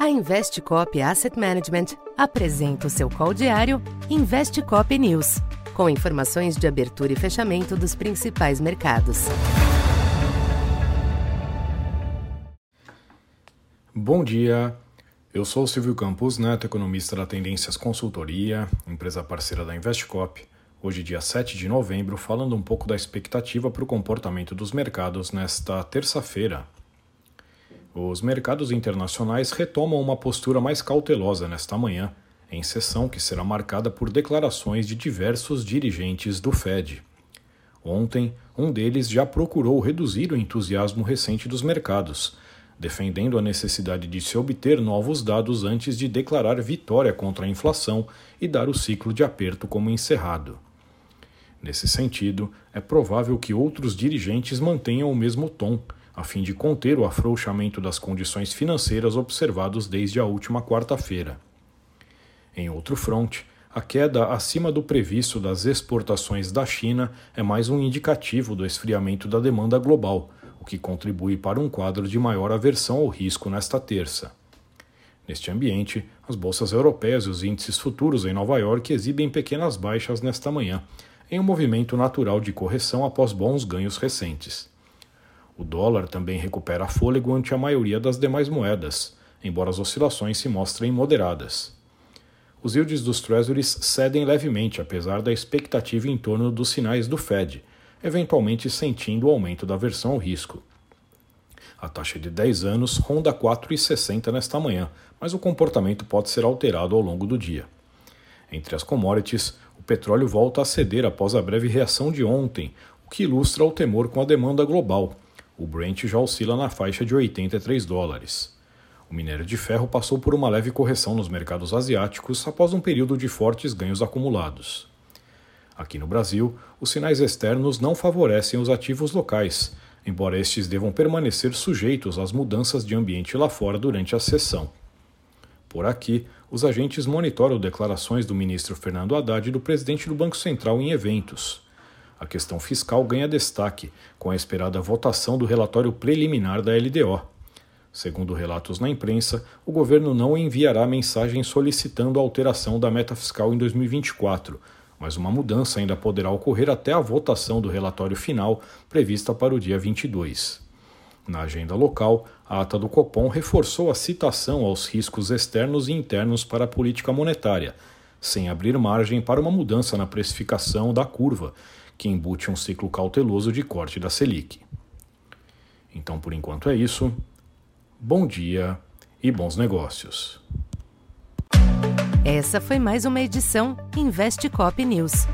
A Investcop Asset Management apresenta o seu call diário Investcop News, com informações de abertura e fechamento dos principais mercados. Bom dia, eu sou Silvio Campos Neto, economista da Tendências Consultoria, empresa parceira da Investcop. Hoje, dia 7 de novembro, falando um pouco da expectativa para o comportamento dos mercados nesta terça-feira, os mercados internacionais retomam uma postura mais cautelosa nesta manhã, em sessão que será marcada por declarações de diversos dirigentes do Fed. Ontem, um deles já procurou reduzir o entusiasmo recente dos mercados, defendendo a necessidade de se obter novos dados antes de declarar vitória contra a inflação e dar o ciclo de aperto como encerrado. Nesse sentido, é provável que outros dirigentes mantenham o mesmo tom a fim de conter o afrouxamento das condições financeiras observados desde a última quarta-feira. Em outro fronte, a queda acima do previsto das exportações da China é mais um indicativo do esfriamento da demanda global, o que contribui para um quadro de maior aversão ao risco nesta terça. Neste ambiente, as bolsas europeias e os índices futuros em Nova York exibem pequenas baixas nesta manhã, em um movimento natural de correção após bons ganhos recentes. O dólar também recupera fôlego ante a maioria das demais moedas, embora as oscilações se mostrem moderadas. Os yields dos Treasuries cedem levemente, apesar da expectativa em torno dos sinais do Fed, eventualmente sentindo o aumento da aversão ao risco. A taxa de 10 anos ronda 4,60 nesta manhã, mas o comportamento pode ser alterado ao longo do dia. Entre as commodities, o petróleo volta a ceder após a breve reação de ontem, o que ilustra o temor com a demanda global, o Brent já oscila na faixa de 83 dólares. O minério de ferro passou por uma leve correção nos mercados asiáticos após um período de fortes ganhos acumulados. Aqui no Brasil, os sinais externos não favorecem os ativos locais, embora estes devam permanecer sujeitos às mudanças de ambiente lá fora durante a sessão. Por aqui, os agentes monitoram declarações do ministro Fernando Haddad e do presidente do Banco Central em eventos a questão fiscal ganha destaque com a esperada votação do relatório preliminar da LDO. Segundo relatos na imprensa, o governo não enviará mensagem solicitando a alteração da meta fiscal em 2024, mas uma mudança ainda poderá ocorrer até a votação do relatório final, prevista para o dia 22. Na agenda local, a ata do Copom reforçou a citação aos riscos externos e internos para a política monetária, sem abrir margem para uma mudança na precificação da curva, que embute um ciclo cauteloso de corte da Selic. Então, por enquanto é isso. Bom dia e bons negócios. Essa foi mais uma edição Investe Cop News.